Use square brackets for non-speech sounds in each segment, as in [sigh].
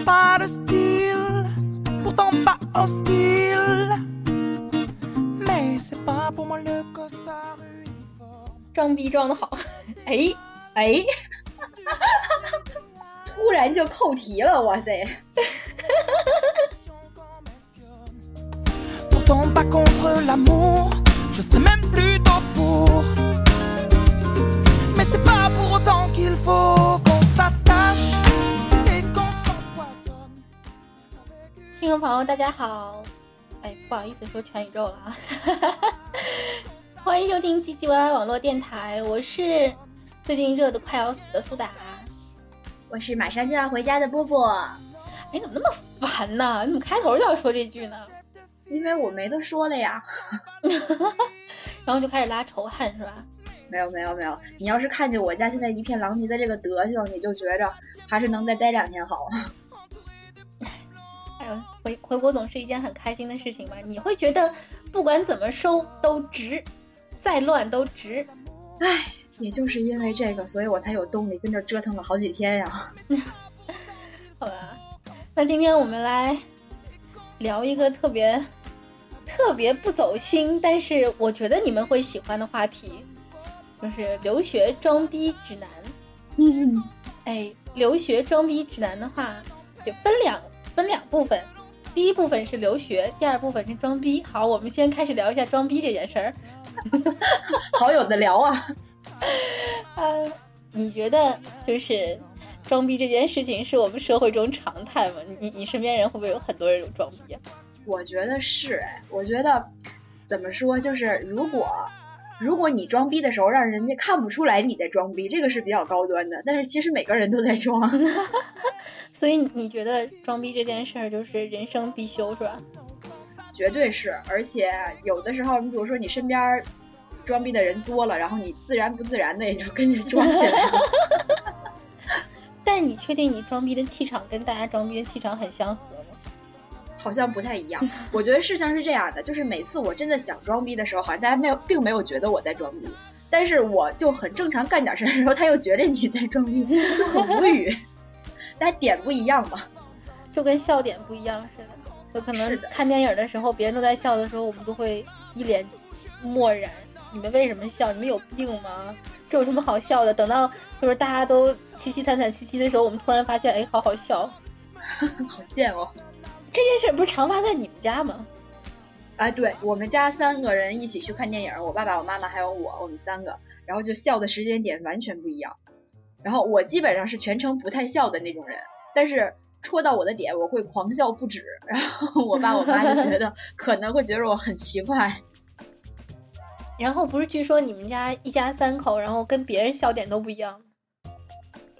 pas de style, pourtant pas hostile. Mais c'est pas pour moi le costard uniforme. 装逼装的好，哎，哎，突然就扣题了，哇塞！ Pourtant [laughs] [laughs] pas [laughs] contre l'amour, je sais même plutôt pour. Mais c'est pas pour autant qu'il faut qu'on s'attache 听众朋友大家好，哎，不好意思说全宇宙了啊，[laughs] 欢迎收听唧唧歪歪网络电台，我是最近热的快要死的苏打。我是马上就要回家的波波，哎，怎么那么烦呢？你怎么开头就要说这句呢？因为我没得说了呀。[laughs] 然后就开始拉仇恨是吧？没有没有没有，你要是看见我家现在一片狼藉的这个德行，你就觉着还是能再待两天好。哎呦，回回国总是一件很开心的事情吧？你会觉得不管怎么收都值，再乱都值。唉，也就是因为这个，所以我才有动力跟这折腾了好几天呀。[laughs] 好吧，那今天我们来聊一个特别特别不走心，但是我觉得你们会喜欢的话题，就是留学装逼指南。嗯，哎，留学装逼指南的话，就分两分两部分，第一部分是留学，第二部分是装逼。好，我们先开始聊一下装逼这件事儿。[laughs] 好有的聊啊。[laughs] 呃，你觉得就是装逼这件事情是我们社会中常态吗？你你身边人会不会有很多人有装逼啊？我觉得是哎，我觉得怎么说，就是如果如果你装逼的时候让人家看不出来你在装逼，这个是比较高端的。但是其实每个人都在装。[laughs] 所以你觉得装逼这件事儿就是人生必修是吧？绝对是，而且有的时候，你比如说你身边装逼的人多了，然后你自然不自然的也就跟着装起来了。[laughs] 但是你确定你装逼的气场跟大家装逼的气场很相合吗？好像不太一样。我觉得事情是这样的，就是每次我真的想装逼的时候，好像大家没有，并没有觉得我在装逼。但是我就很正常干点事的时候，他又觉得你在装逼，就很无语。[laughs] 大家点不一样嘛，就跟笑点不一样似的。有可能看电影的时候，别人都在笑的时候，我们都会一脸漠然。你们为什么笑？你们有病吗？这有什么好笑的？等到就是大家都凄凄惨惨戚戚的时候，我们突然发现，哎，好好笑。[laughs] 好贱哦。这件事不是常发在你们家吗？哎，对我们家三个人一起去看电影，我爸爸、我妈妈还有我，我们三个，然后就笑的时间点完全不一样。然后我基本上是全程不太笑的那种人，但是戳到我的点，我会狂笑不止。然后我爸我妈就觉得 [laughs] 可能会觉得我很奇怪。然后不是据说你们家一家三口，然后跟别人笑点都不一样。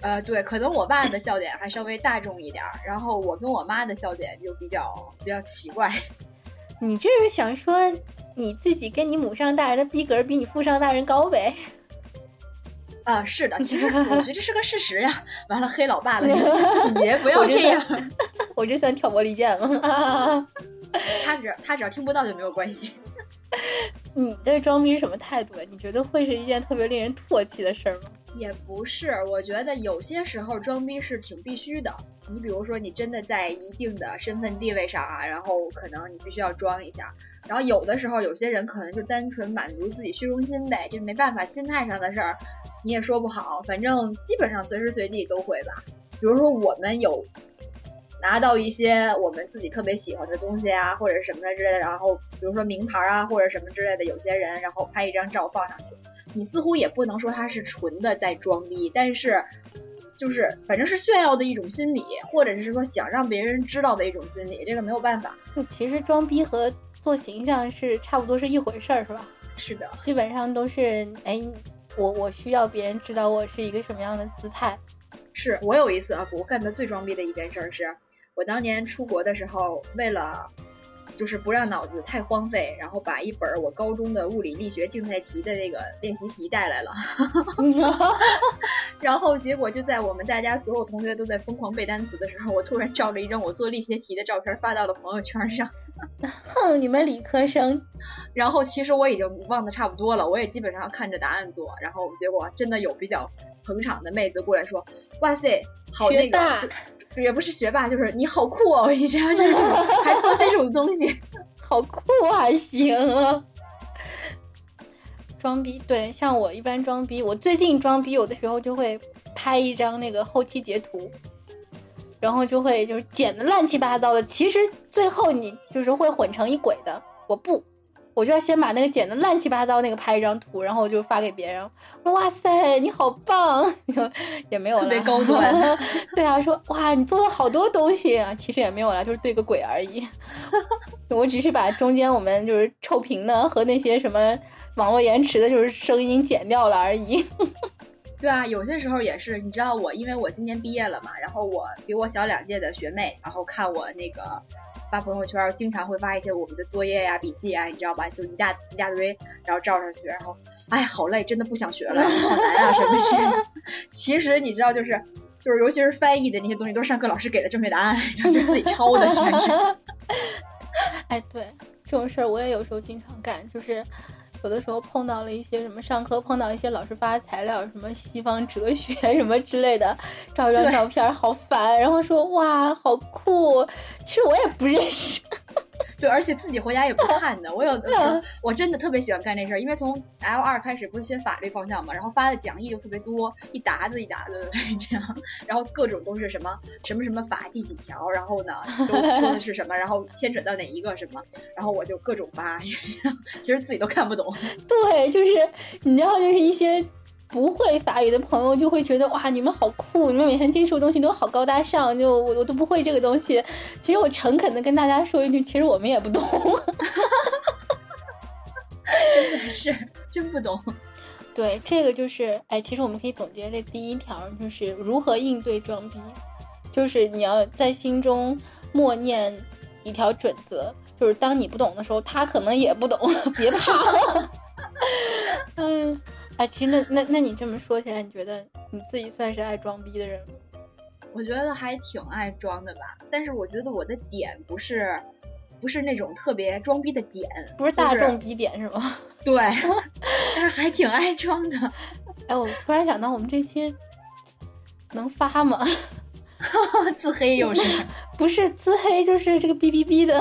呃，对，可能我爸的笑点还稍微大众一点儿，然后我跟我妈的笑点就比较比较奇怪。[laughs] 你这是想说你自己跟你母上大人的逼格比你父上大人高呗？[laughs] 啊，是的，其实 [laughs] 我觉得这是个事实呀。完了，黑老爸了，你别不要这样。我这算挑拨离间吗？他只他只要听不到就没有关系。你的装逼是什么态度？你觉得会是一件特别令人唾弃的事儿吗？也不是，我觉得有些时候装逼是挺必须的。你比如说，你真的在一定的身份地位上啊，然后可能你必须要装一下。然后有的时候，有些人可能就单纯满足自己虚荣心呗，这没办法，心态上的事儿你也说不好。反正基本上随时随地都会吧。比如说我们有拿到一些我们自己特别喜欢的东西啊，或者什么的之类的，然后比如说名牌啊或者什么之类的，有些人然后拍一张照放上去。你似乎也不能说他是纯的在装逼，但是就是反正是炫耀的一种心理，或者是说想让别人知道的一种心理，这个没有办法。就其实装逼和做形象是差不多是一回事儿，是吧？[laughs] 是的，基本上都是哎，我我需要别人知道我是一个什么样的姿态。是我有一次啊，我干的最装逼的一件事是，我当年出国的时候，为了。就是不让脑子太荒废，然后把一本我高中的物理力学竞赛题的那个练习题带来了，[laughs] 然后结果就在我们大家所有同学都在疯狂背单词的时候，我突然照了一张我做力学题的照片发到了朋友圈上。[laughs] 哼，你们理科生！然后其实我已经忘得差不多了，我也基本上看着答案做。然后结果真的有比较捧场的妹子过来说：“哇塞，好那个。”也不是学霸，就是你好酷哦，你这样就是 [laughs] 还做这种东西，好酷还行啊。装逼对，像我一般装逼，我最近装逼有的时候就会拍一张那个后期截图，然后就会就是剪的乱七八糟的，其实最后你就是会混成一轨的。我不，我就要先把那个剪的乱七八糟那个拍一张图，然后我就发给别人，说哇塞你好棒，[laughs] 也没有特别高端。[laughs] 对啊，说哇你做了好多东西啊，其实也没有了，就是对个鬼而已。[laughs] 我只是把中间我们就是臭屏的和那些什么。网络延迟的就是声音剪掉了而已。对啊，有些时候也是，你知道我，因为我今年毕业了嘛，然后我比我小两届的学妹，然后看我那个发朋友圈，经常会发一些我们的作业呀、笔记啊，你知道吧？就一大一大堆，然后照上去，然后哎，好累，真的不想学了，好难啊，什么的。[laughs] 其实你知道，就是就是，尤其是翻译的那些东西，都是上课老师给的正确答案，然后就自己抄的，简直。哎，对，这种事儿我也有时候经常干，就是。有的时候碰到了一些什么上课碰到一些老师发的材料，什么西方哲学 [laughs] 什么之类的，照一张照片好烦，然后说哇好酷，其实我也不认识。对，而且自己回家也不看的。我有的时候我真的特别喜欢干这事儿，因为从 L 二开始不是学法律方向嘛，然后发的讲义又特别多，一沓子一沓子的 [laughs] 这样，然后各种都是什么什么什么法第几条，然后呢都说的是什么，然后牵扯到哪一个什么，然后我就各种扒，[laughs] 其实自己都看不懂。对，就是你知道，就是一些。不会法语的朋友就会觉得哇，你们好酷，你们每天接触的东西都好高大上，就我我都不会这个东西。其实我诚恳的跟大家说一句，其实我们也不懂，真的是真不懂。对，这个就是哎，其实我们可以总结这第一条，就是如何应对装逼，就是你要在心中默念一条准则，就是当你不懂的时候，他可能也不懂，[laughs] 别怕。[laughs] 嗯。哎，其实那那那你这么说起来，你觉得你自己算是爱装逼的人吗？我觉得还挺爱装的吧，但是我觉得我的点不是，不是那种特别装逼的点，不是大众逼点是吗？[laughs] 对，[laughs] 但是还挺爱装的。哎，我突然想到，我们这期能发吗？[laughs] 自黑又是？不是自黑，就是这个哔哔哔的，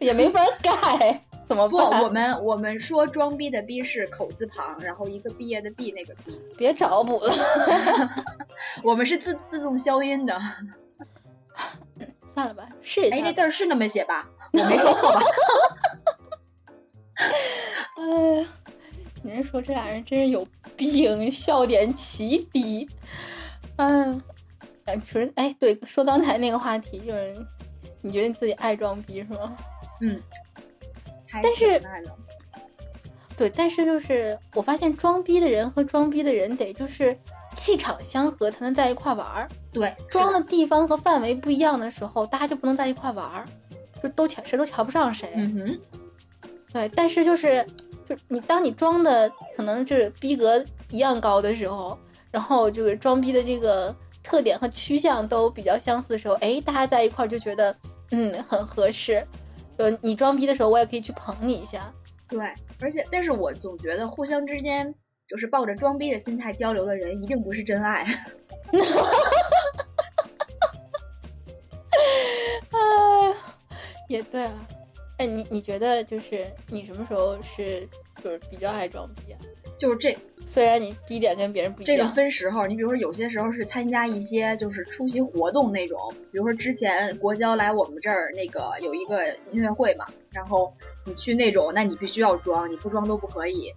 也没法改。怎么不？我们我们说装逼的逼是口字旁，然后一个毕业的毕那个毕，别找补了。[laughs] 我们是自自动消音的。算了吧，试一下。哎，这字儿是那么写吧？我没说错吧？[laughs] 哎呀，您说这俩人真是有病，笑点奇低。嗯，其实哎，对，说刚才那个话题，就是你觉得你自己爱装逼是吗？嗯。但是，对，但是就是我发现装逼的人和装逼的人得就是气场相合才能在一块玩儿。对，装的地方和范围不一样的时候，大家就不能在一块玩儿，就都瞧谁都瞧不上谁。嗯哼。对，但是就是就你当你装的可能是逼格一样高的时候，然后就是装逼的这个特点和趋向都比较相似的时候，哎，大家在一块儿就觉得嗯很合适。呃，你装逼的时候，我也可以去捧你一下。对，而且，但是我总觉得互相之间就是抱着装逼的心态交流的人，一定不是真爱。[laughs] 哎，也对了。哎，你你觉得就是你什么时候是就是比较爱装逼啊？就是这。虽然你低点跟别人不一样，这个分时候。你比如说，有些时候是参加一些就是出席活动那种，比如说之前国交来我们这儿那个有一个音乐会嘛，然后你去那种，那你必须要装，你不装都不可以。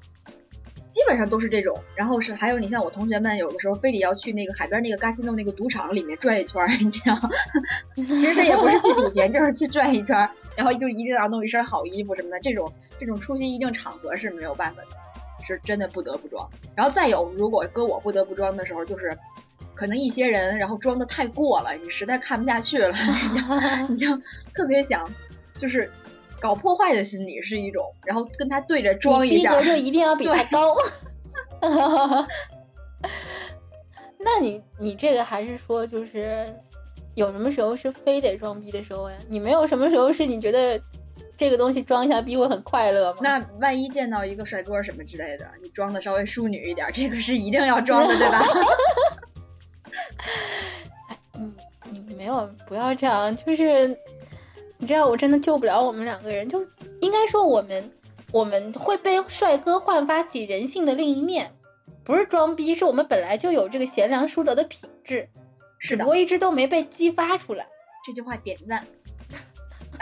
基本上都是这种。然后是还有你像我同学们，有的时候非得要去那个海边那个嘎西诺那个赌场里面转一圈，你知道？[laughs] 其实也不是去赌钱，就是去转一圈，然后就一定要弄一身好衣服什么的。这种这种出席一定场合是没有办法的。是真的不得不装，然后再有，如果搁我不得不装的时候，就是可能一些人然后装的太过了，你实在看不下去了，[laughs] [laughs] 你就特别想就是搞破坏的心理是一种，然后跟他对着装一下，逼格就一定要 [laughs] 比他高。那你你这个还是说就是有什么时候是非得装逼的时候呀？你没有什么时候是你觉得？这个东西装一下逼会很快乐吗？那万一见到一个帅哥什么之类的，你装的稍微淑女一点，这个是一定要装的，对吧？嗯，[laughs] 你没有，不要这样，就是你这样我真的救不了我们两个人。就应该说我们我们会被帅哥焕发起人性的另一面，不是装逼，是我们本来就有这个贤良淑德的品质，是的只不，过一直都没被激发出来。这句话点赞。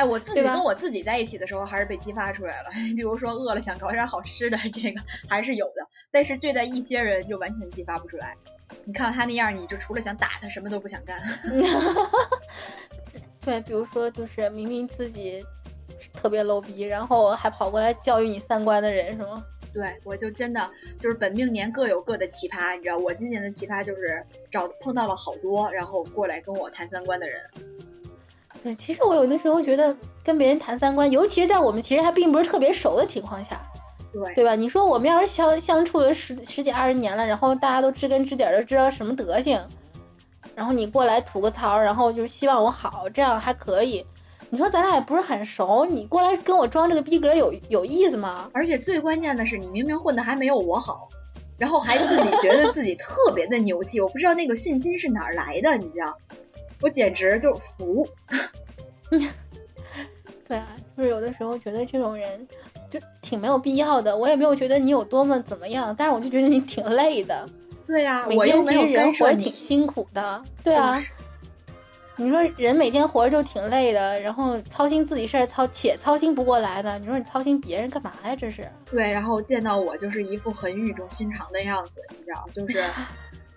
哎，我自己跟我自己在一起的时候，还是被激发出来了。[laughs] 比如说饿了想搞点好吃的，这个还是有的。但是对待一些人就完全激发不出来。你看他那样，你就除了想打他，什么都不想干。[laughs] 对，比如说就是明明自己特别 low 逼，然后还跑过来教育你三观的人，是吗？对，我就真的就是本命年各有各的奇葩，你知道，我今年的奇葩就是找碰到了好多，然后过来跟我谈三观的人。对，其实我有的时候觉得跟别人谈三观，尤其是在我们其实还并不是特别熟的情况下，对，对吧？你说我们要是相相处了十十几二十年了，然后大家都知根知底儿的知道什么德行，然后你过来吐个槽，然后就是希望我好，这样还可以。你说咱俩也不是很熟，你过来跟我装这个逼格有有意思吗？而且最关键的是，你明明混的还没有我好，然后还自己觉得自己特别的牛气，我不知道那个信心是哪儿来的，你知道？我简直就服。[laughs] 对啊，就是有的时候觉得这种人就挺没有必要的。我也没有觉得你有多么怎么样，但是我就觉得你挺累的，对呀、每我又没有天其实人活着挺。辛苦的。对啊，你说人每天活着就挺累的，然后操心自己事儿操且操心不过来的，你说你操心别人干嘛呀？这是。对，然后见到我就是一副很语重心长的样子，你知道，就是，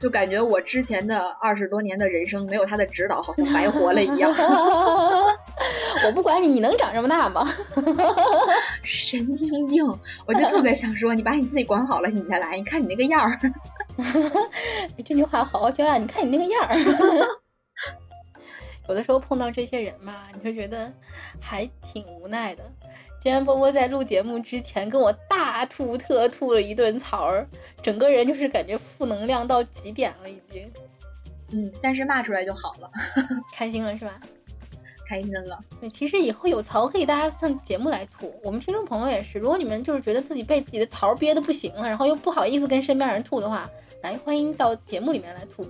就感觉我之前的二十多年的人生没有他的指导，好像白活了一样。[laughs] 我不管你，你能长这么大吗？[laughs] 神经病！我就特别想说，你把你自己管好了，你再来。你看你那个样儿，[laughs] 这句话好好教啊！你看你那个样儿。有的时候碰到这些人嘛，你就觉得还挺无奈的。今天波波在录节目之前跟我大吐特吐了一顿槽儿，整个人就是感觉负能量到极点了，已经嗯，但是骂出来就好了，[laughs] 开心了是吧？开心了。对，其实以后有槽可以大家上节目来吐。我们听众朋友也是，如果你们就是觉得自己被自己的槽憋的不行了，然后又不好意思跟身边人吐的话，来欢迎到节目里面来吐。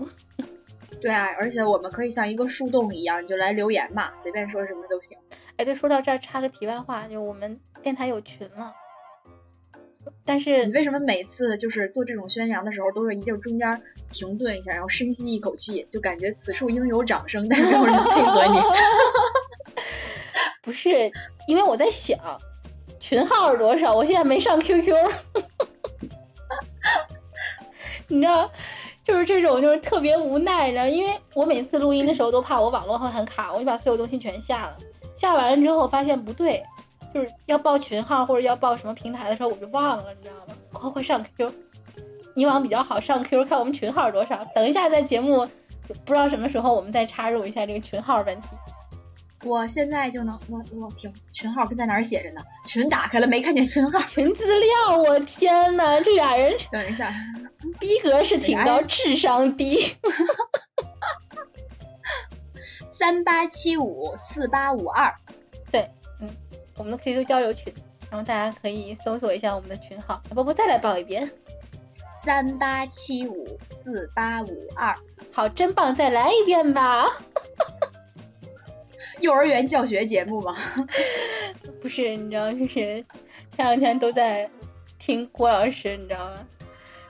[laughs] 对啊，而且我们可以像一个树洞一样，你就来留言嘛，随便说什么都行。哎，对，说到这儿插个题外话，就我们电台有群了，但是你为什么每次就是做这种宣扬的时候，都是一定中间停顿一下，然后深吸一口气，就感觉此处应有掌声，但是没有人配合你。[laughs] 不是因为我在想群号是多少，我现在没上 QQ，[laughs] 你知道，就是这种就是特别无奈，你知道，因为我每次录音的时候都怕我网络会很卡，我就把所有东西全下了，下完了之后发现不对，就是要报群号或者要报什么平台的时候我就忘了，你知道吗？快快上 QQ，以往比较好上 QQ 看我们群号是多少，等一下在节目不知道什么时候我们再插入一下这个群号问题。我现在就能，我我听群号跟在哪儿写着呢？群打开了没看见群号？群资料，我天呐，这俩人等一下，逼格是挺高，智商低。[laughs] 三八七五四八五二，对，嗯，我们的 QQ 交流群，然后大家可以搜索一下我们的群号。波波再来报一遍，三八七五四八五二，好，真棒，再来一遍吧。[laughs] 幼儿园教学节目吗？[laughs] 不是，你知道，就是前两天都在听郭老师，你知道吗？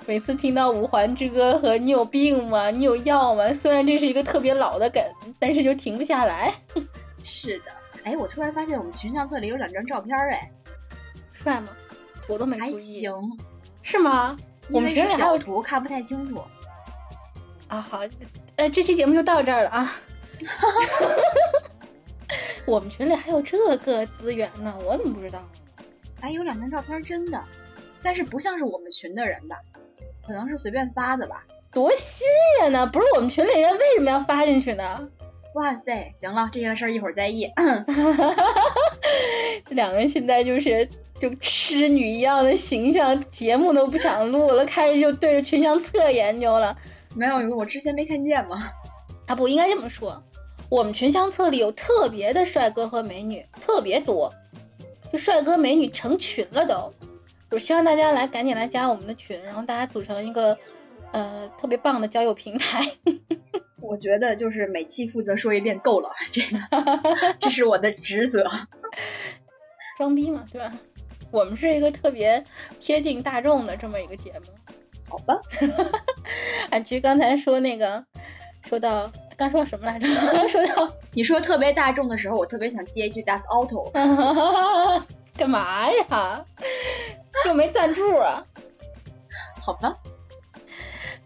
每次听到《五环之歌》和“你有病吗？[laughs] 你有药吗？”虽然这是一个特别老的梗，但是就停不下来。[laughs] 是的，哎，我突然发现我们群相册里有两张照片，哎，帅吗？我都没还注意。行，是吗？我们群里还有图看不太清楚。啊，好，呃，这期节目就到这儿了啊。[laughs] 我们群里还有这个资源呢，我怎么不知道？哎，有两张照片真的，但是不像是我们群的人吧？可能是随便发的吧？多新鲜呢！不是我们群里人，为什么要发进去呢？哇塞，行了，这件事儿一会儿再议。[laughs] 这两个人现在就是就痴女一样的形象，节目都不想录了，开始就对着群相册研究了。没有，因为我之前没看见嘛。啊，不应该这么说，我们群相册里有特别的帅哥和美女，特别多，就帅哥美女成群了都。就希望大家来赶紧来加我们的群，然后大家组成一个呃特别棒的交友平台。[laughs] 我觉得就是每期负责说一遍够了，这个这是我的职责。[laughs] 装逼嘛，对吧？我们是一个特别贴近大众的这么一个节目。好吧。[laughs] 啊，其实刚才说那个，说到刚说到什么来着？说到你说特别大众的时候，我特别想接一句 Das Auto。干嘛呀？又没赞助啊？好吧。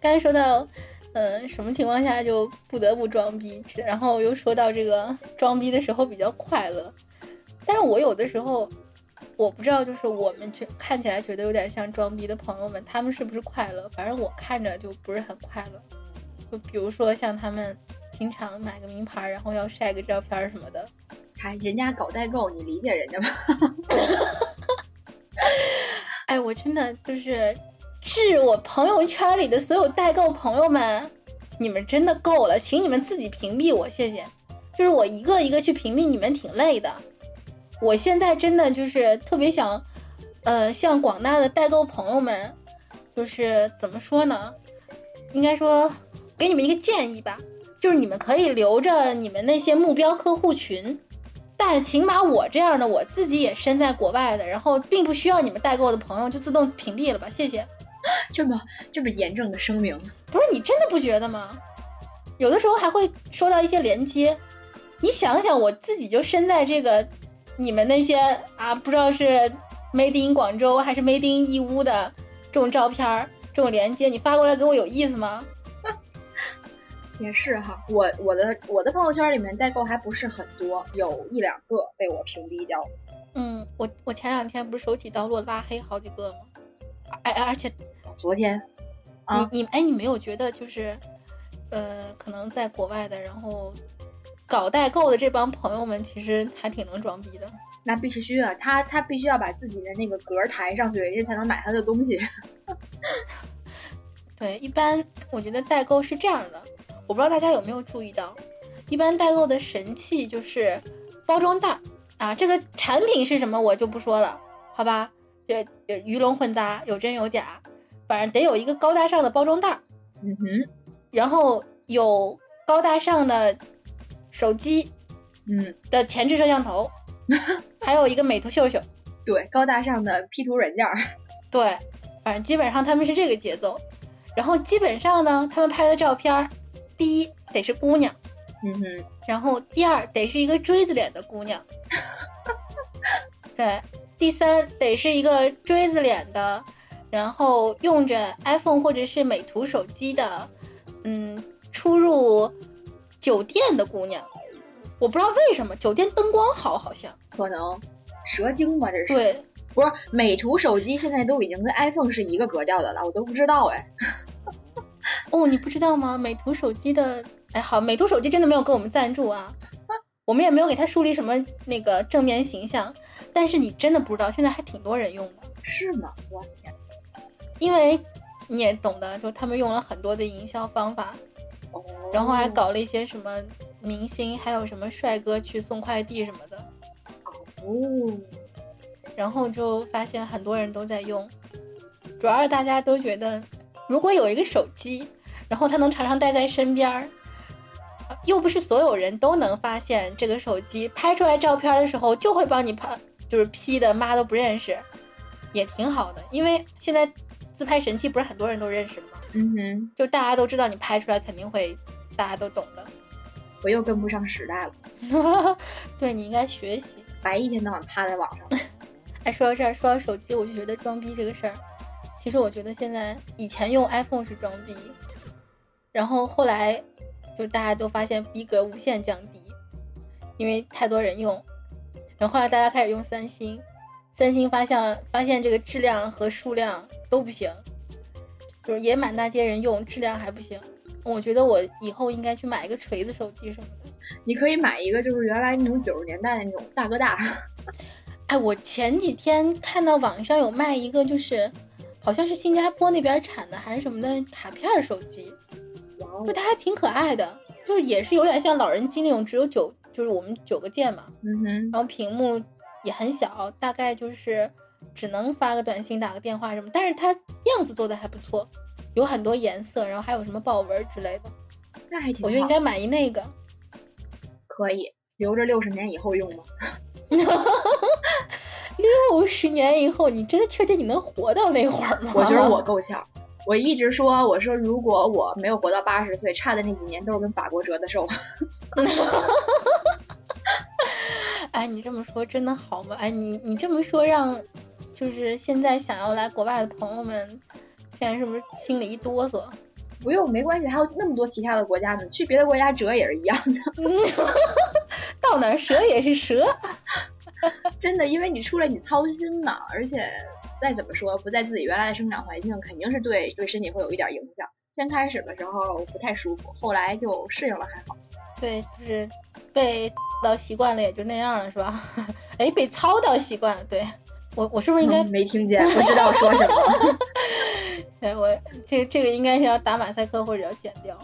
刚才说到，嗯，什么情况下就不得不装逼？然后又说到这个装逼的时候比较快乐，但是我有的时候，我不知道，就是我们觉看起来觉得有点像装逼的朋友们，他们是不是快乐？反正我看着就不是很快乐。就比如说像他们经常买个名牌，然后要晒个照片什么的。还，人家搞代购，你理解人家吗？[laughs] 哎，我真的就是致我朋友圈里的所有代购朋友们，你们真的够了，请你们自己屏蔽我，谢谢。就是我一个一个去屏蔽你们，挺累的。我现在真的就是特别想，呃，向广大的代购朋友们，就是怎么说呢？应该说，给你们一个建议吧，就是你们可以留着你们那些目标客户群。但是，请把我这样的，我自己也身在国外的，然后并不需要你们代购的朋友就自动屏蔽了吧，谢谢。[laughs] 这么这么严正的声明，不是你真的不觉得吗？有的时候还会收到一些连接，你想想，我自己就身在这个你们那些啊，不知道是 Made in 广州还是 Made in 义乌的这种照片儿、这种连接，你发过来给我有意思吗？也是哈，我我的我的朋友圈里面代购还不是很多，有一两个被我屏蔽掉了。嗯，我我前两天不是手起刀落拉黑好几个吗？哎而且昨天，你你哎你没有觉得就是，呃，可能在国外的，然后搞代购的这帮朋友们其实还挺能装逼的。那必须啊，他他必须要把自己的那个格抬上去，人家才能买他的东西。[laughs] 对，一般我觉得代购是这样的。我不知道大家有没有注意到，一般代购的神器就是包装袋啊。这个产品是什么我就不说了，好吧？这鱼龙混杂，有真有假，反正得有一个高大上的包装袋。嗯哼，然后有高大上的手机，嗯的前置摄像头，[laughs] 还有一个美图秀秀。对，高大上的 P 图软件。对，反正基本上他们是这个节奏。然后基本上呢，他们拍的照片。第一得是姑娘，嗯哼，然后第二得是一个锥子脸的姑娘，[laughs] 对，第三得是一个锥子脸的，然后用着 iPhone 或者是美图手机的，嗯，出入酒店的姑娘，我不知道为什么酒店灯光好，好像可能蛇精吧，这是对，不是美图手机现在都已经跟 iPhone 是一个格调的了，我都不知道哎。[laughs] 哦，你不知道吗？美图手机的，哎，好，美图手机真的没有给我们赞助啊，[laughs] 我们也没有给他树立什么那个正面形象。但是你真的不知道，现在还挺多人用的，是吗？我天，因为你也懂得，就他们用了很多的营销方法，然后还搞了一些什么明星，还有什么帅哥去送快递什么的，哦，然后就发现很多人都在用，主要是大家都觉得。如果有一个手机，然后它能常常带在身边儿，又不是所有人都能发现这个手机拍出来照片的时候就会帮你拍，就是 P 的妈都不认识，也挺好的。因为现在自拍神器不是很多人都认识吗？嗯哼，就大家都知道你拍出来肯定会，大家都懂的。我又跟不上时代了，[laughs] 对你应该学习，白一天到晚趴在网上。[laughs] 哎，说到这儿，说到手机，我就觉得装逼这个事儿。其实我觉得现在以前用 iPhone 是装逼，然后后来就大家都发现逼格无限降低，因为太多人用，然后后来大家开始用三星，三星发现发现这个质量和数量都不行，就是也满大街人用，质量还不行。我觉得我以后应该去买一个锤子手机什么的。你可以买一个就是原来那种九十年代的那种大哥大。哎，我前几天看到网上有卖一个就是。好像是新加坡那边产的还是什么的卡片手机，就它还挺可爱的，就是也是有点像老人机那种，只有九，就是我们九个键嘛，嗯哼，然后屏幕也很小，大概就是只能发个短信、打个电话什么，但是它样子做的还不错，有很多颜色，然后还有什么豹纹之类的，那还挺我觉得应该买一那个。可以留着六十年以后用吗？[laughs] 六十年以后，你真的确定你能活到那会儿吗？我觉得我够呛。我一直说，我说如果我没有活到八十岁，差的那几年都是跟法国折的寿。[laughs] 哎，你这么说真的好吗？哎，你你这么说让，就是现在想要来国外的朋友们，现在是不是心里一哆嗦？不用，没关系，还有那么多其他的国家呢，去别的国家折也是一样的。[laughs] [laughs] 到哪儿折也是折。真的，因为你出来你操心嘛，而且再怎么说，不在自己原来的生长环境，肯定是对对身体会有一点影响。先开始的时候不太舒服，后来就适应了，还好。对，就是被到习惯了，也就那样了，是吧？[laughs] 哎，被操到习惯了。对我，我是不是应该、嗯没听见？不知道说什么。[laughs] 对我这这个应该是要打马赛克或者要剪掉，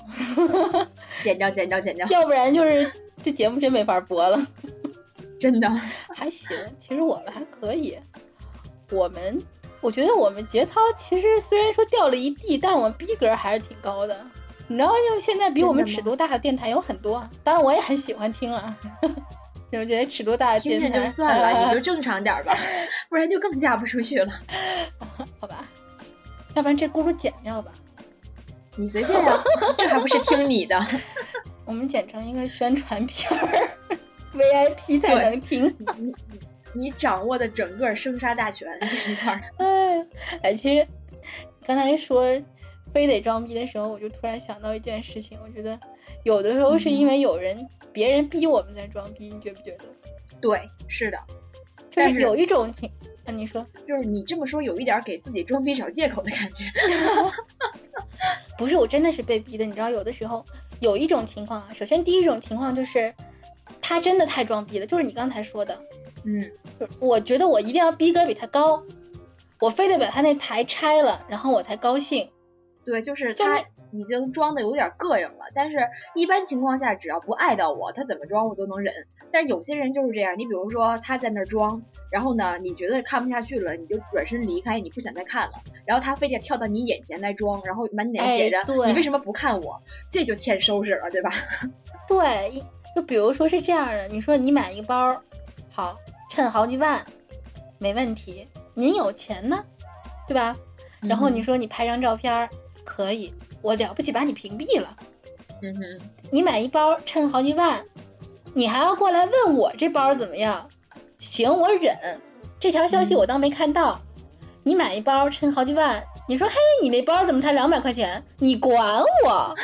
剪掉，剪掉，剪掉，[laughs] 要不然就是这节目真没法播了。真的。[laughs] 还行，其实我们还可以。我们我觉得我们节操其实虽然说掉了一地，但是我们逼格还是挺高的。你知道，就是现在比我们尺度大的电台有很多，当然我也很喜欢听了。[laughs] 我觉得尺度大的电台听就算了，呃你就正常点吧，[laughs] 不然就更嫁不出去了。好吧，要不然这轱辘剪掉吧，你随便呀、这还不是听你的。我们剪成一个宣传片儿，VIP 才能听。你你掌握的整个生杀大权这一块儿，哎，[laughs] 哎，其实刚才说非得装逼的时候，我就突然想到一件事情，我觉得有的时候是因为有人、别人逼我们在装逼，你觉不觉得？对，是的，就是有一种情，啊，你说就是你这么说，有一点给自己装逼找借口的感觉。[laughs] 不是，我真的是被逼的。你知道，有的时候有一种情况啊，首先第一种情况就是他真的太装逼了，就是你刚才说的，嗯，就我觉得我一定要逼格比他高，我非得把他那台拆了，然后我才高兴。对，就是他已经装的有点膈应了，但是一般情况下，只要不碍到我，他怎么装我都能忍。但有些人就是这样，你比如说他在那儿装，然后呢，你觉得看不下去了，你就转身离开，你不想再看了，然后他非得跳到你眼前来装，然后满脸写着、哎你为什么不看我，这就欠收拾了，对吧？[laughs] 对，一就比如说是这样的，你说你买一个包，好，趁好几万，没问题，您有钱呢，对吧？然后你说你拍张照片儿，可以，我了不起把你屏蔽了。嗯哼，你买一包趁好几万，你还要过来问我这包怎么样？行，我忍，这条消息我当没看到。你买一包趁好几万，你说嘿，你那包怎么才两百块钱？你管我，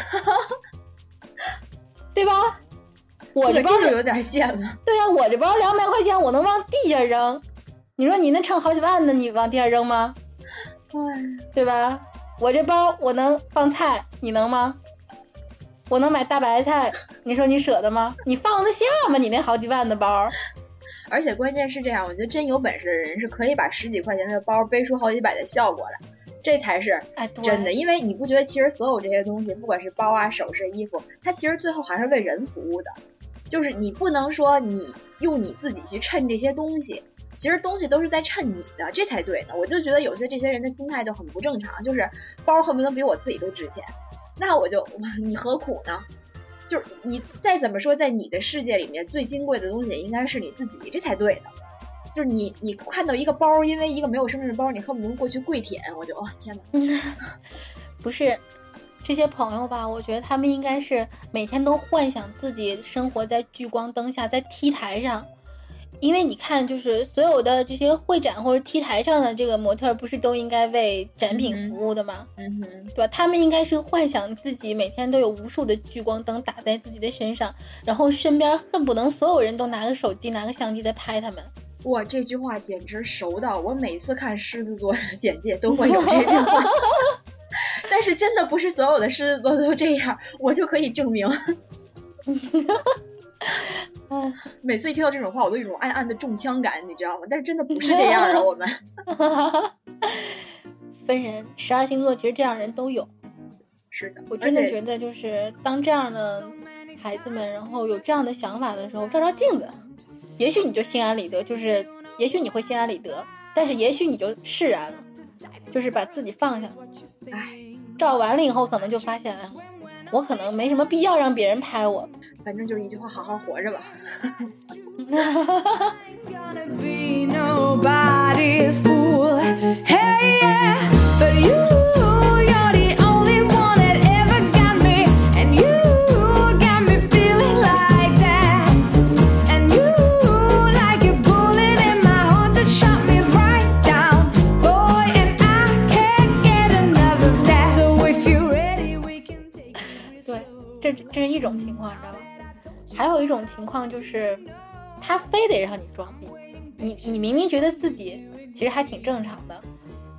[laughs] 对吧？我这包这个这就有点贱了。对呀、我这包两百块钱，我能往地下扔。你说你那称好几万的，你往地下扔吗？哎，对吧？我这包我能放菜，你能吗？我能买大白菜，你说你舍得吗？你放得下吗？你那好几万的包，而且关键是这样，我觉得真有本事的人是可以把十几块钱的包背出好几百的效果来，这才是真的。因为你不觉得其实所有这些东西，不管是包啊、首饰、衣服，它其实最后还是为人服务的。就是你不能说你用你自己去衬这些东西，其实东西都是在衬你的，这才对呢。我就觉得有些这些人的心态就很不正常，就是包恨不得比我自己都值钱，那我就你何苦呢？就是你再怎么说，在你的世界里面最金贵的东西应该是你自己，这才对的。就是你，你看到一个包，因为一个没有生日的包，你恨不得过去跪舔，我就哦天哪！[laughs] 不是这些朋友吧？我觉得他们应该是每天都幻想自己生活在聚光灯下，在 T 台上。因为你看，就是所有的这些会展或者 T 台上的这个模特，不是都应该为展品服务的吗？嗯哼，对吧？他们应该是幻想自己每天都有无数的聚光灯打在自己的身上，然后身边恨不能所有人都拿个手机、拿个相机在拍他们。哇，这句话简直熟到我每次看狮子座的 [laughs] 简介都会有这句话。[laughs] 但是真的不是所有的狮子座都这样，我就可以证明。[laughs] 嗯，每次一听到这种话，我都有一种暗暗的中枪感，你知道吗？但是真的不是这样的，我们。[laughs] 分人，十二星座其实这样人都有。[laughs] 是的，我真的觉得，就是当这样的孩子们，然后有这样的想法的时候，照照镜子，也许你就心安理得，就是也许你会心安理得，但是也许你就释然了，就是把自己放下。唉，照完了以后，可能就发现，哎我可能没什么必要让别人拍我。反正就是一句话，好好活着吧。[laughs] [laughs] [laughs] 一种情况，你知道吗？还有一种情况就是，他非得让你装逼，你你明明觉得自己其实还挺正常的，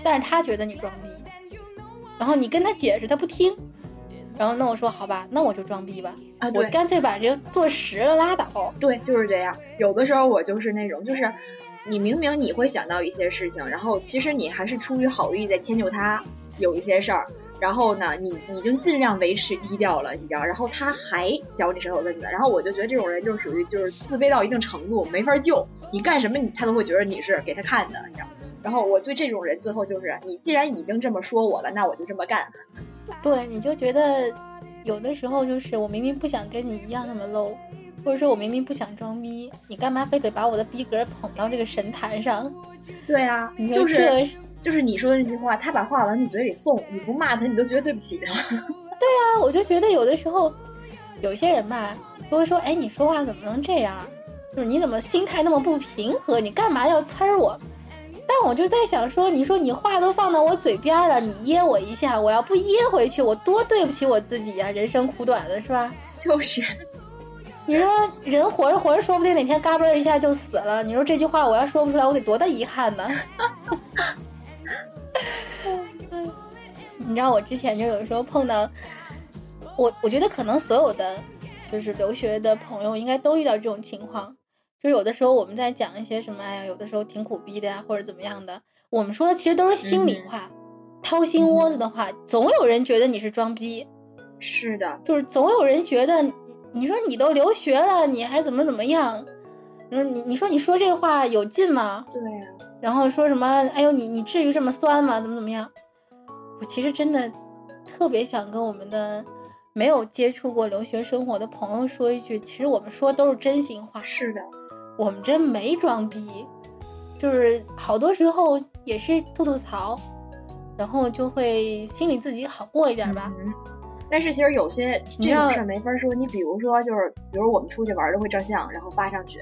但是他觉得你装逼，然后你跟他解释，他不听，然后那我说好吧，那我就装逼吧，啊，我干脆把这个做实了拉倒。对，就是这样。有的时候我就是那种，就是你明明你会想到一些事情，然后其实你还是出于好意在迁就他有一些事儿，然后呢，你已经尽量维持低调了，你知道，然后他还嚼你舌头根子，然后我就觉得这种人就属于就是自卑到一定程度，没法救，你干什么你他都会觉得你是给他看的，你知道。然后我对这种人最后就是，你既然已经这么说我了，那我就这么干。[laughs] 对，你就觉得有的时候就是我明明不想跟你一样那么 low，或者说我明明不想装逼，你干嘛非得把我的逼格捧到这个神坛上？对啊，[laughs] 就是这就是你说的那句话，他把话往你嘴里送，你不骂他，你都觉得对不起他。[laughs] 对啊，我就觉得有的时候，有些人吧，就会说，哎，你说话怎么能这样？就是你怎么心态那么不平和？你干嘛要呲儿我？但我就在想说，你说你话都放到我嘴边了，你噎我一下，我要不噎回去，我多对不起我自己呀、人生苦短的是吧？[laughs] 就是，[laughs] 你说人活着活着，说不定哪天嘎嘣儿一下就死了。你说这句话我要说不出来，我得多大遗憾呢？你知道我之前就有时候碰到，我我觉得可能所有的就是留学的朋友应该都遇到这种情况，就有的时候我们在讲一些什么，哎呀，有的时候挺苦逼的呀，或者怎么样的，我们说的其实都是心里话，掏心窝子的话，总有人觉得你是装逼。是的，就是总有人觉得，你说你都留学了，你还怎么怎么样？你说你你说你说这话有劲吗？对呀、然后说什么？哎呦，你你至于这么酸吗？怎么怎么样？我其实真的特别想跟我们的没有接触过留学生活的朋友说一句，其实我们说都是真心话，是的，我们真没装逼，就是好多时候也是吐吐槽，然后就会心里自己好过一点吧。嗯。但是其实有些这种事儿没法说，你比如说就是，比如我们出去玩儿都会照相，然后发上去，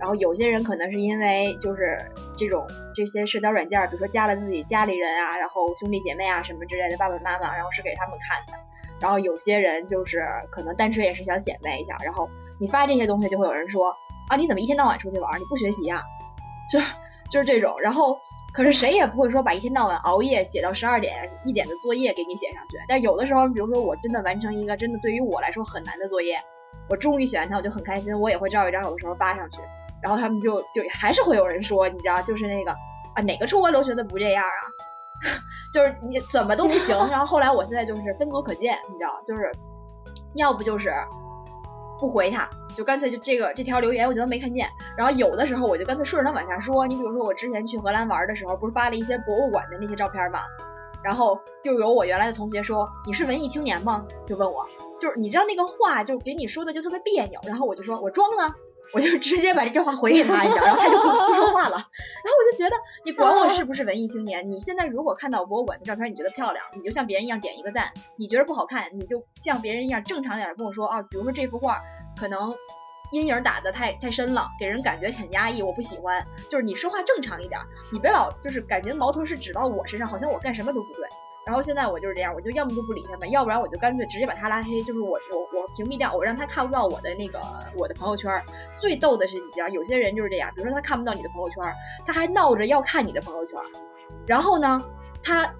然后有些人可能是因为就是这种这些社交软件，比如说加了自己家里人啊，然后兄弟姐妹啊什么之类的爸爸妈妈，然后是给他们看的。然后有些人就是可能单纯也是想显摆一下，然后你发这些东西就会有人说啊你怎么一天到晚出去玩，你不学习呀、[laughs] 就就是这种，然后可是谁也不会说把一天到晚熬夜写到十二点一点的作业给你写上去。但有的时候，比如说我真的完成一个真的对于我来说很难的作业，我终于写完它，我就很开心，我也会照一张，有的时候发上去，然后他们就就还是会有人说，你知道，就是那个啊哪个出国留学的不这样啊？[laughs] 就是你怎么都不行。然后后来我现在就是分组可见，你知道，就是要不就是不回他，就干脆就这个这条留言我就当没看见。然后有的时候我就干脆顺着他往下说。你比如说我之前去荷兰玩的时候，不是发了一些博物馆的那些照片吗？然后就有我原来的同学说你是文艺青年吗？就问我，就是你知道那个话就给你说的就特别别扭。然后我就说我装呢。我就直接把这句话回给他，一下，然后他就不不说话了。然后我就觉得，你管我是不是文艺青年？你现在如果看到博物馆的照片，你觉得漂亮，你就像别人一样点一个赞；你觉得不好看，你就像别人一样正常点跟我说啊，比如说这幅画可能阴影打的太太深了，给人感觉很压抑，我不喜欢。就是你说话正常一点，你别老就是感觉矛头是指到我身上，好像我干什么都不对。然后现在我就是这样，我就要么就不理他们，要不然我就干脆直接把他拉黑，就是我我我屏蔽掉，我让他看不到我的那个我的朋友圈。最逗的是，你知道有些人就是这样，比如说他看不到你的朋友圈，他还闹着要看你的朋友圈，然后呢，他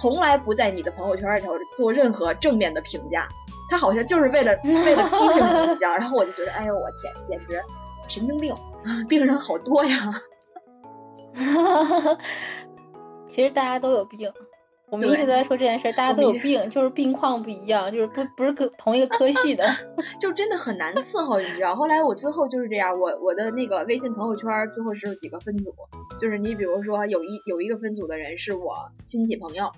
从来不在你的朋友圈里头做任何正面的评价，他好像就是为了 [laughs] 为了批评你，你知道？然后我就觉得，哎呦我天，简直神经病啊！[laughs] 病人好多呀。[laughs] 其实大家都有病，我们一直都在说这件事儿，大家都有病，就是病况不一样，就是不不是科同一个科系的。[laughs] 就真的很难伺候，你知道？后来我最后就是这样，我我的那个微信朋友圈最后是有几个分组，就是你比如说有一有一个分组的人是我亲戚朋友，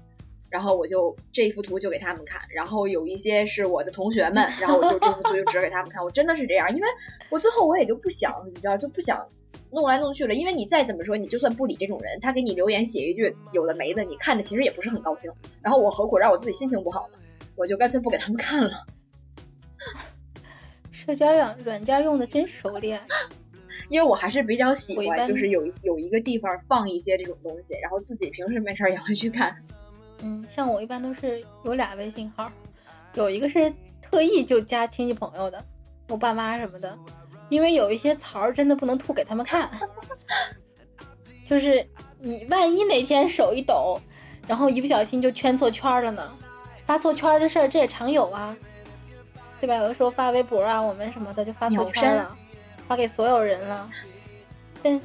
然后我就这幅图就给他们看，然后有一些是我的同学们，然后我就这幅图就指给他们看。我真的是这样，因为我最后我也就不想，你知道，就不想弄来弄去了。因为你再怎么说，你就算不理这种人，他给你留言写一句有的没的，你看着其实也不是很高兴。然后我何苦让我自己心情不好呢？我就干脆不给他们看了。社交软软件用的真熟练，因为我还是比较喜欢，就是有有一个地方放一些这种东西，然后自己平时没事儿也会去看。嗯，像我一般都是有俩微信号，有一个是特意就加亲戚朋友的，我爸妈什么的，因为有一些槽儿真的不能吐给他们看，[laughs] 就是你万一哪天手一抖，然后一不小心就圈错圈儿了呢，发错圈儿的事儿这也常有啊，对吧？有的时候发微博啊，我们什么的就发错圈了，发给所有人了，但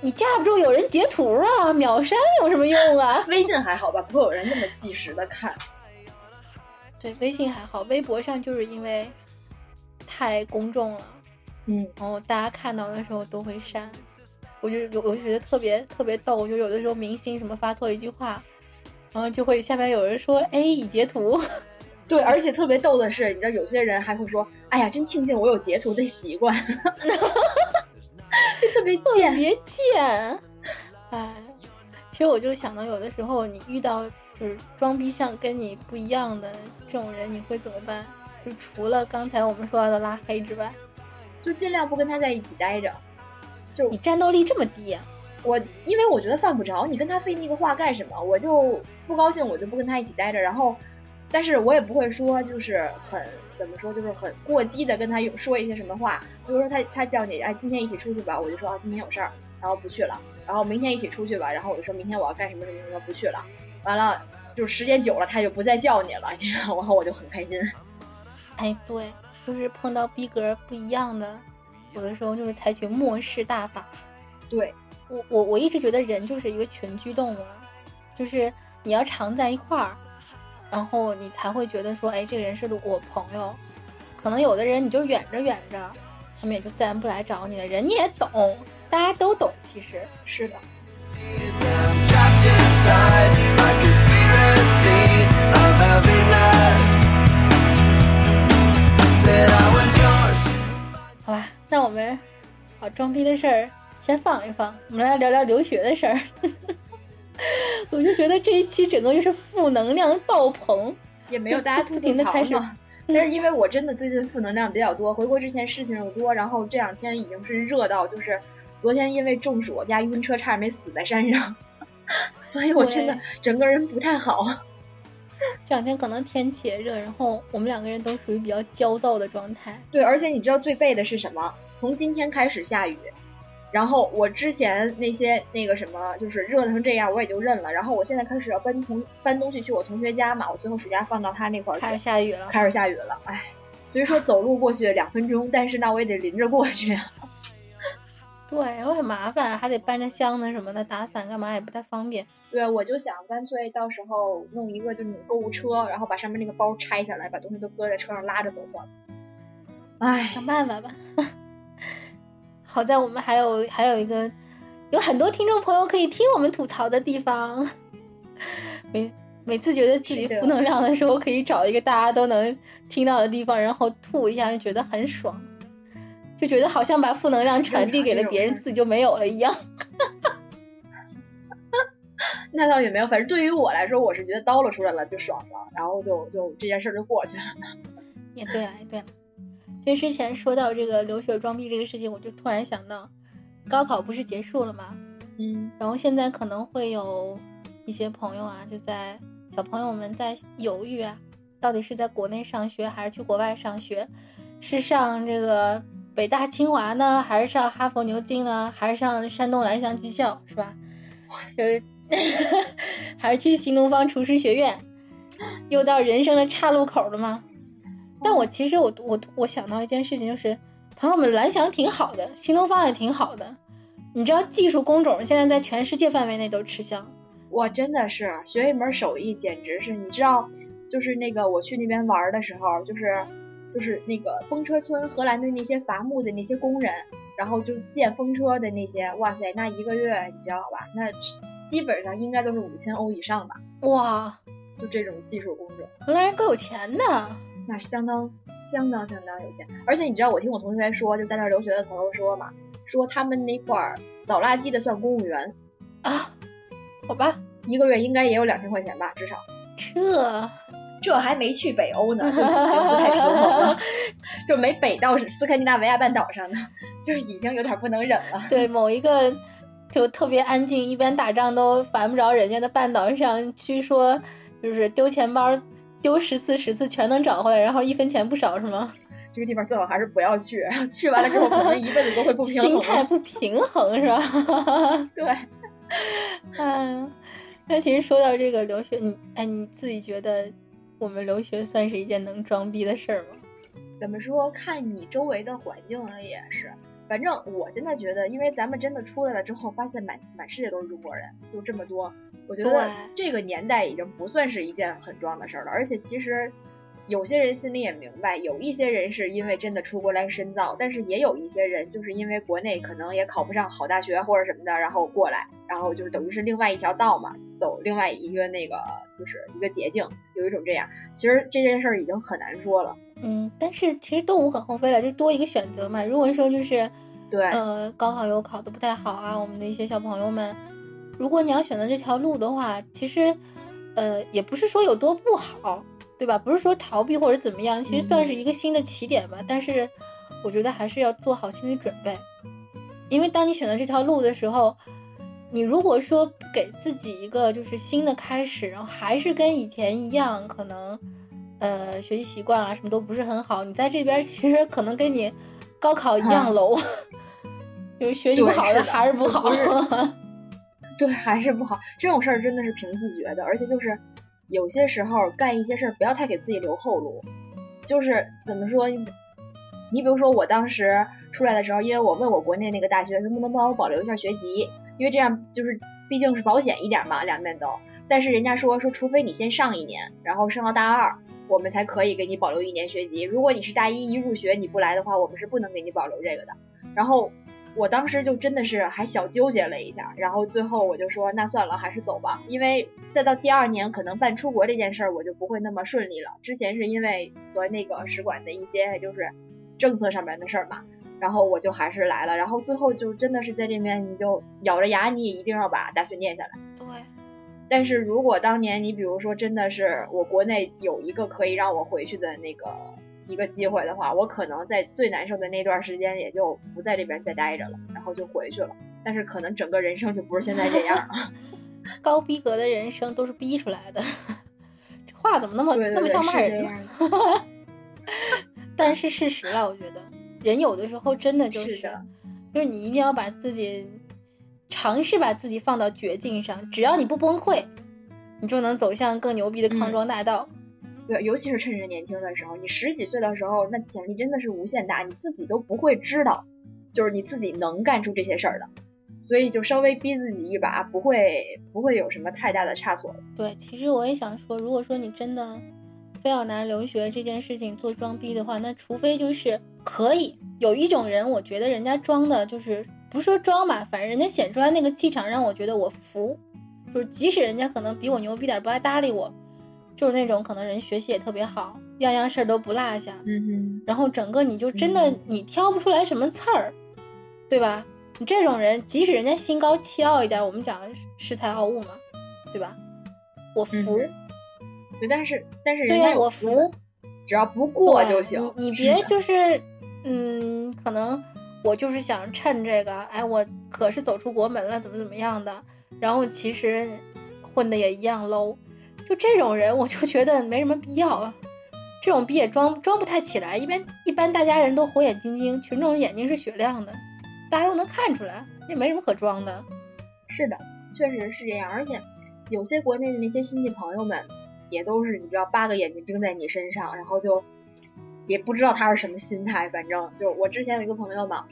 你架不住有人截图啊，秒删有什么用啊？[laughs] 微信还好吧，不会有人那么及时的看。对，微信还好，微博上就是因为太公众了，嗯，然后大家看到的时候都会删，我就有我就觉得特别特别逗，就有的时候明星什么发错一句话，然后就会下面有人说哎已截图，[laughs] 对，而且特别逗的是，你知道有些人还会说：“哎呀，真庆幸我有截图的习惯。[laughs] ”就特别特贱。别贱，哎，其实我就想到有的时候你遇到就是装逼像跟你不一样的这种人，你会怎么办？就除了刚才我们说到的拉黑之外，就尽量不跟他在一起待着。就你战斗力这么低啊？我因为我觉得犯不着，你跟他费那个话干什么？我就不高兴，我就不跟他一起待着。然后，但是我也不会说就是很怎么说，就是很过激的跟他有说一些什么话。比如说他他叫你哎今天一起出去吧，我就说啊今天有事儿，然后不去了。然后明天一起出去吧，然后我就说明天我要干什么什么什么不去了。完了就是时间久了他就不再叫你了，你知道吗？然后我就很开心。哎，对，就是碰到逼格不一样的，有的时候就是采取漠视大法。对，我我我一直觉得人就是一个群居动物，就是你要常在一块儿，然后你才会觉得说，哎，这个人是我朋友。可能有的人你就远着远着，他们也就自然不来找你了。人你也懂，大家都懂，其实。是的。把装逼的事儿先放一放，我们来聊聊留学的事儿。[laughs] 我就觉得这一期整个就是负能量爆棚，也没有大家吐不停地吐槽开始嘛。[laughs] 但是因为我真的最近负能量比较多，回国之前事情又多，然后这两天已经是热到，就是昨天因为中暑，我家晕车，差点没死在山上，[laughs] 所以我真的整个人不太好。这两天可能天气也热，然后我们两个人都属于比较焦躁的状态。对，而且你知道最背的是什么？从今天开始下雨，然后我之前那些那个什么，就是热成这样，我也就认了。然后我现在开始要搬同搬东西去我同学家嘛，我最后暑假放到他那块儿开始下雨了，开始下雨了，哎，虽说走路过去两分钟，但是那我也得淋着过去啊。对，然后很麻烦，还得搬着箱子什么的，打伞干嘛也不太方便。对，我就想干脆到时候弄一个就那种购物车，然后把上面那个包拆下来，把东西都搁在车上拉着走算了。哎，想办法吧。[laughs] 好在我们还有还有一个有很多听众朋友可以听我们吐槽的地方。每每次觉得自己负能量的时候，可以找一个大家都能听到的地方，然后吐一下，就觉得很爽，就觉得好像把负能量传递给了别人，自己就没有了一样。[laughs] 那倒也没有，反正对于我来说，我是觉得叨了出来了就爽了，然后就就这件事儿就过去了。也对了，也对了。其实之前说到这个留学装逼这个事情，我就突然想到，高考不是结束了吗？嗯，然后现在可能会有一些朋友啊，就在小朋友们在犹豫啊，到底是在国内上学还是去国外上学，是上这个北大清华呢，还是上哈佛牛津呢，还是上山东蓝翔技校，是吧？就是 [laughs] 还是去新东方厨师学院，又到人生的岔路口了吗？但我其实我我我想到一件事情，就是朋友们蓝翔挺好的，新东方也挺好的，你知道技术工种现在在全世界范围内都吃香。我真的是学一门手艺，简直是你知道，就是那个我去那边玩的时候，就是就是那个风车村，荷兰的那些伐木的那些工人，然后就建风车的那些，哇塞，那一个月你知道吧？那基本上应该都是五千欧以上吧。哇，就这种技术工种，荷兰人够有钱的，那相当相当相当有钱。而且你知道，我听我同学说，就在那儿留学的朋友说嘛，说他们那块儿扫垃圾的算公务员，啊，好吧，一个月应该也有两千块钱吧，至少。这这还没去北欧呢，[laughs] 就已经不太平衡了，就没北到斯堪的纳维亚半岛上呢，就是已经有点不能忍了。对某一个就特别安静，一边打仗都烦不着人家的半岛上，据说就是丢钱包丢十次十次全能找回来，然后一分钱不少是吗？这个地方最好还是不要去，然后去完了之后可能一辈子都会不平衡。心态不平衡是吧？[laughs] 对，[laughs] 嗯，那其实说到这个留学，你哎你自己觉得我们留学算是一件能装逼的事儿吗？怎么说？看你周围的环境了也是。反正我现在觉得，因为咱们真的出来了之后，发现满满世界都是中国人，就这么多，我觉得这个年代已经不算是一件很装的事儿了。而且其实有些人心里也明白，有一些人是因为真的出国来深造，但是也有一些人就是因为国内可能也考不上好大学或者什么的，然后过来，然后就是等于是另外一条道嘛，走另外一个那个就是一个捷径，有一种这样。其实这件事儿已经很难说了。嗯，但是其实都无可厚非了，就多一个选择嘛。如果说就是，对，呃，高考有考的不太好啊，我们的一些小朋友们，如果你要选择这条路的话，其实，呃，也不是说有多不好，对吧？不是说逃避或者怎么样，其实算是一个新的起点吧。但是，我觉得还是要做好心理准备，因为当你选择这条路的时候，你如果说不给自己一个就是新的开始，然后还是跟以前一样，可能。呃，学习习惯啊，什么都不是很好。你在这边其实可能跟你高考一样 low，[laughs] 就是学习不好的还是不好。[laughs] [laughs] 对，还是不好。这种事儿真的是凭自觉的，而且就是有些时候干一些事儿不要太给自己留后路。就是怎么说，你你比如说我当时出来的时候，因为我问我国内那个大学能不能帮我保留一下学籍，因为这样就是毕竟是保险一点嘛，两边都。但是人家说说，除非你先上一年，然后上到大二，我们才可以给你保留一年学籍。如果你是大一一入学你不来的话，我们是不能给你保留这个的。然后我当时就真的是还小纠结了一下，然后最后我就说那算了，还是走吧，因为再到第二年可能办出国这件事儿我就不会那么顺利了。之前是因为和那个使馆的一些就是政策上面的事儿嘛，然后我就还是来了，然后最后就真的是在这边你就咬着牙你也一定要把大学念下来。对，但是如果当年你比如说真的是我国内有一个可以让我回去的那个一个机会的话，我可能在最难受的那段时间也就不在这边再待着了，然后就回去了。但是可能整个人生就不是现在这样了。[laughs] 高逼格的人生都是逼出来的。[laughs] 这话怎么那么那么像骂人呢？样。[laughs] 但是事实了，我觉得人有的时候真的就是的就是你一定要把自己尝试把自己放到绝境上，只要你不崩溃，你就能走向更牛逼的康庄大道。对，尤其是趁着年轻的时候，你十几岁的时候，那潜力真的是无限大，你自己都不会知道，就是你自己能干出这些事儿的。所以就稍微逼自己一把，不会不会有什么太大的差错。对，其实我也想说，如果说你真的非要拿留学这件事情做装逼的话，那除非就是可以有一种人，我觉得人家装的就是不是说装吧，反正人家显出来那个气场让我觉得我服，就是即使人家可能比我牛逼点儿，不爱搭理我，就是那种可能人学习也特别好，样样事儿都不落下，嗯然后整个你就真的嗯你挑不出来什么刺儿，对吧？你这种人，即使人家心高气傲一点，我们讲恃才傲物嘛，对吧？我服，嗯，但是但是人对呀、我家有资本服，只要不过就行。你你别就是，嗯，可能我就是想趁这个，哎，我可是走出国门了，怎么怎么样的，然后其实混的也一样 low，就这种人，我就觉得没什么必要啊。这种逼也装装不太起来，一般一般大家人都火眼金睛，群众眼睛是雪亮的，大家都能看出来，也没什么可装的。是的，确实是这样。而且有些国内的那些亲戚朋友们，也都是你知道八个眼睛盯在你身上，然后就也不知道他是什么心态。反正就我之前有一个朋友嘛，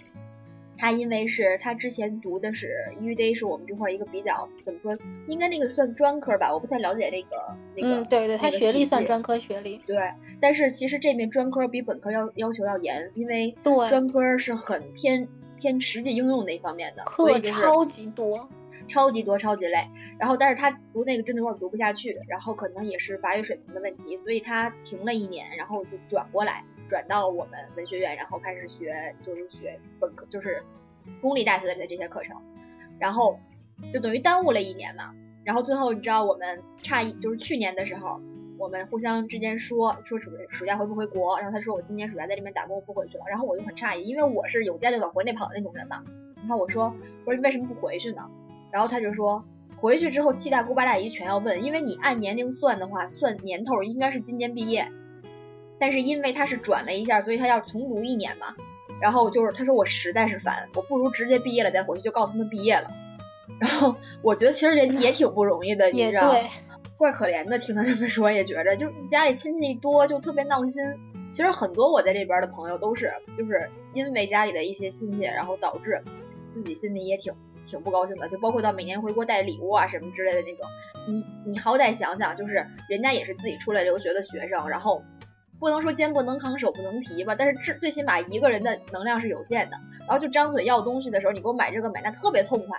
他因为是他之前读的是 EUD，是我们这块儿一个比较怎么说，应该那个算专科吧，我不太了解那个那个。嗯，对对，他学历算专科学历，对，但是其实这面专科比本科要要求要严，因为对专科是很偏偏实际应用那一方面的，所课超级多。超级多，超级累。然后但是他读那个真的有点读不下去，然后可能也是法语水平的问题，所以他停了一年，然后就转过来，转到我们文学院，然后开始学就是学本科，就是公立大学里的这些课程，然后就等于耽误了一年嘛。然后最后你知道我们差一就是去年的时候。我们互相之间说说暑暑假回不回国，然后他说我今年暑假在这边打工不回去了，然后我就很诧异，因为我是有家就往国内跑的那种人嘛。然后我说我说你为什么不回去呢？然后他就说回去之后七大姑八大姨全要问，因为你按年龄算的话，算年头应该是今年毕业，但是因为他是转了一下，所以他要重读一年嘛。然后就是他说我实在是烦，我不如直接毕业了再回去，就告诉他们毕业了。然后我觉得其实人也挺不容易的，你知道。对，怪可怜的，听他这么说也觉着，就是家里亲戚一多就特别闹心。其实很多我在这边的朋友都是，就是因为家里的一些亲戚，然后导致自己心里也挺挺不高兴的。就包括到每年回国带礼物啊什么之类的那种，你你好歹想想，就是人家也是自己出来留学的学生，然后不能说肩不能扛手不能提吧，但是最最起码一个人的能量是有限的，然后就张嘴要东西的时候，你给我买这个买那特别痛快。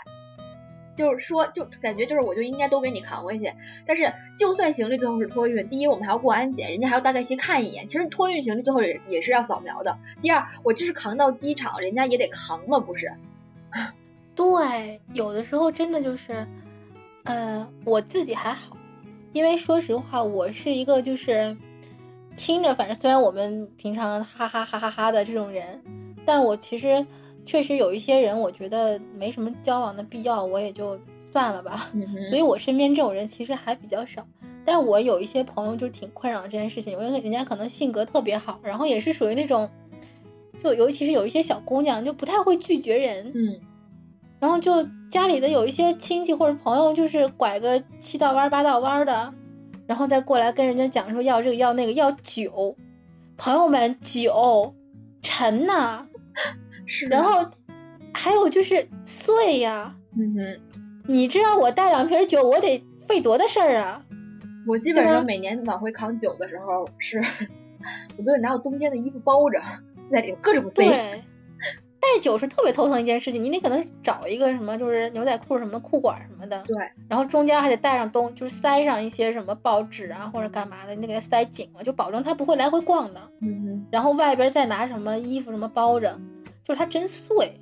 就是说，就感觉就是我就应该都给你扛回去。但是就算行李最后是托运，第一我们还要过安检，人家还要大概先看一眼。其实托运行李最后也也是要扫描的。第二，我就是扛到机场，人家也得扛嘛，不是？对，有的时候真的就是，呃，我自己还好，因为说实话，我是一个就是听着，反正虽然我们平常哈哈哈哈哈的这种人，但我其实确实有一些人，我觉得没什么交往的必要，我也就算了吧。嗯所以我身边这种人其实还比较少。但是我有一些朋友就挺困扰这件事情，因为人家可能性格特别好，然后也是属于那种，就尤其是有一些小姑娘就不太会拒绝人，嗯然后就家里的有一些亲戚或者朋友，就是拐个七道弯八道弯的，然后再过来跟人家讲说要这个要那个要酒，朋友们酒沉呐、是。然后还有就是碎呀、嗯哼，你知道我带两瓶酒我得费多大事儿啊？我基本上每年往回扛酒的时候是，[laughs] 我都得拿我冬天的衣服包着，在里头各种塞。对，带酒是特别头疼一件事情，你得可能找一个什么就是牛仔裤什么的裤管什么的，对，然后中间还得带上东，就是塞上一些什么报纸啊或者干嘛的，你得给它塞紧了，就保证它不会来回逛的。嗯哼，然后外边再拿什么衣服什么包着，就是它真碎。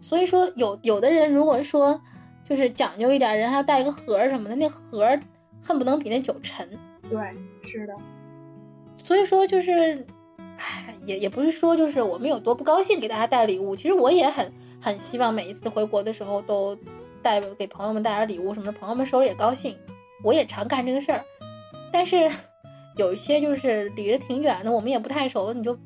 所以说有有的人如果说就是讲究一点，人还要带一个盒什么的，那盒恨不能比那酒沉。对，是的。所以说就是，唉，也也不是说就是我们有多不高兴给大家带礼物，其实我也很很希望每一次回国的时候都带给朋友们带点礼物什么的，朋友们手里也高兴，我也常干这个事儿。但是有一些就是离得挺远的，我们也不太熟，你就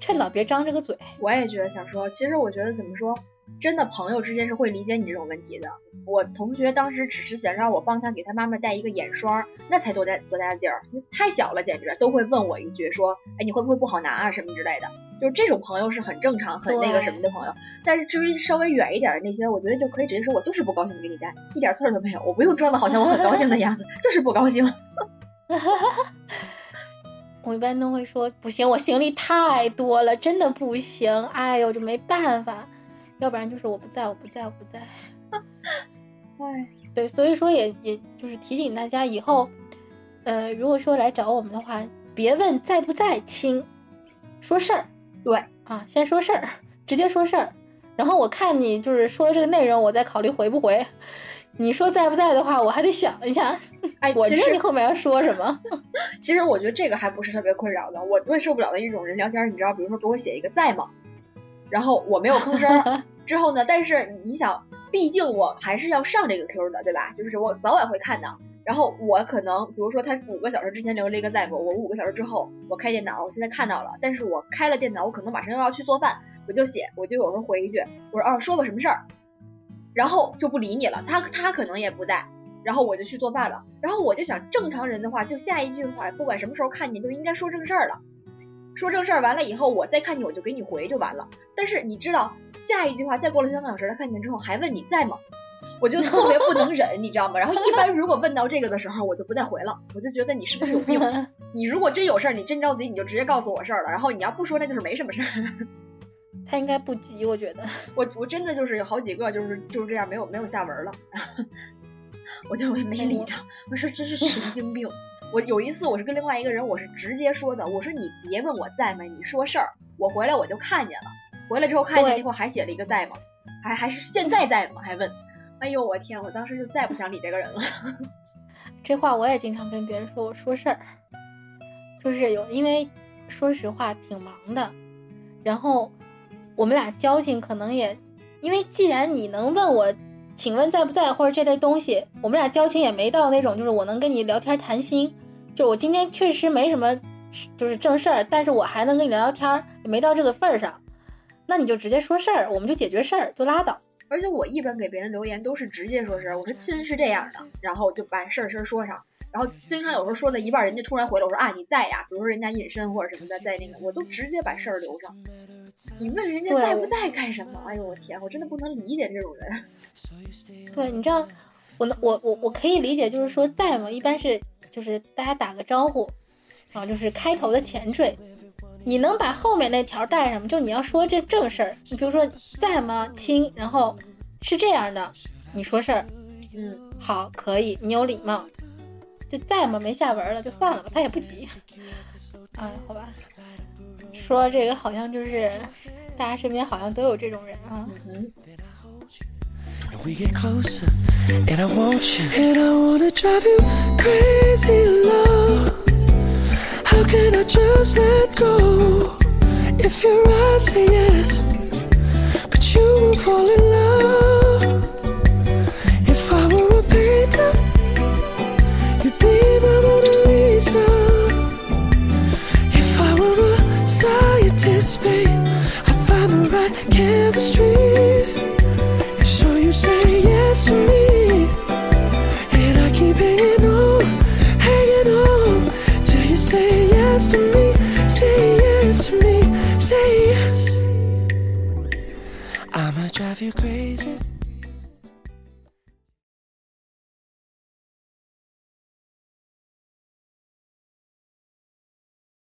趁早别张这个嘴。我也觉得想说，其实我觉得怎么说，真的朋友之间是会理解你这种问题的。我同学当时只是想让我帮他给他妈妈带一个眼霜，那才多大多大的地儿，太小了，简直都会问我一句说，哎，你会不会不好拿啊什么之类的。就是这种朋友是很正常、很那个什么的朋友。但是至于稍微远一点的那些，我觉得就可以直接说，我就是不高兴给你带，一点错儿都没有，我不用装的好像我很高兴的样子，就是不高兴。[laughs] 我一般都会说不行，我行李太多了，真的不行，哎呦，就没办法，要不然就是我不在，我不在，我不在。[laughs] 哎，对，所以说也也就是提醒大家以后，呃，如果说来找我们的话，别问在不在，亲，说事儿对，啊，先说事儿，直接说事儿。然后我看你就是说的这个内容，我再考虑回不回。你说在不在的话，我还得想一下，[laughs] 哎，我知道其实你后面要说什么。[laughs] 其实我觉得这个还不是特别困扰的，我最受不了的一种人聊天，你知道，比如说给我写一个在吗，然后我没有吭声，之后呢，但是你想，毕竟我还是要上这个 Q 的，对吧？就是我早晚会看到，然后我可能比如说他五个小时之前留了一个在吗，我五个小时之后我开电脑，我现在看到了，但是我开了电脑，我可能马上又要去做饭，我就写，我就有时候回一句，我说哦，说吧什么事儿，然后就不理你了，他他可能也不在。然后我就去做饭了。然后我就想，正常人的话，就下一句话，不管什么时候看见，就应该说正事儿了。说正事儿完了以后，我再看你，我就给你回就完了。但是你知道，下一句话再过了三个小时，他看见之后还问你在吗？我就特别不能忍，你知道吗？然后一般如果问到这个的时候，我就不再回了，我就觉得你是不是有病？[laughs] 你如果真有事儿，你真着急，你就直接告诉我事儿了。然后你要不说，那就是没什么事儿。[laughs] 他应该不急，我觉得。我我真的就是有好几个就是就是这样没有没有下文了，[laughs] 我就没理他。我说真是神经病。我有一次我是跟另外一个人，我是直接说的，我说你别问我在没，你说事儿。我回来我就看见了，回来之后看见对那块儿还写了一个在吗，还还是现在在吗？还问。哎呦我天！我当时就再不想理这个人了。[laughs] 这话我也经常跟别人说，我说事儿，就是有，因为说实话挺忙的，然后我们俩交情可能也，因为既然你能问我，请问在不在或者这类东西，我们俩交情也没到那种就是我能跟你聊天谈心，就我今天确实没什么就是正事儿，但是我还能跟你聊聊天，也没到这个份儿上，那你就直接说事儿，我们就解决事儿就拉倒。而且我一般给别人留言都是直接说事儿，我说亲是这样的，然后就把事儿事儿说上。然后经常有时候说到一半，人家突然回来，我说啊你在呀，比如说人家隐身或者什么的，在那个我都直接把事儿留上。你问人家在不在干什么？哎呦我天，我真的不能理解这种人。[laughs] 对，你知道，我能我我我可以理解，就是说在吗，一般是就是大家打个招呼，然后就是开头的前缀，你能把后面那条带上吗？就你要说这正事儿，你比如说在吗，亲，然后是这样的，你说事儿，嗯，好，可以，你有礼貌，就在吗？没下文了，就算了吧，他也不急。[laughs] 啊，好吧，说这个好像就是大家身边好像都有这种人啊。嗯 And I'd find the right chemistry. So you say yes to me. And I keep hanging on, hanging on. Till you say yes to me, say yes to me, say yes. I'ma drive you crazy.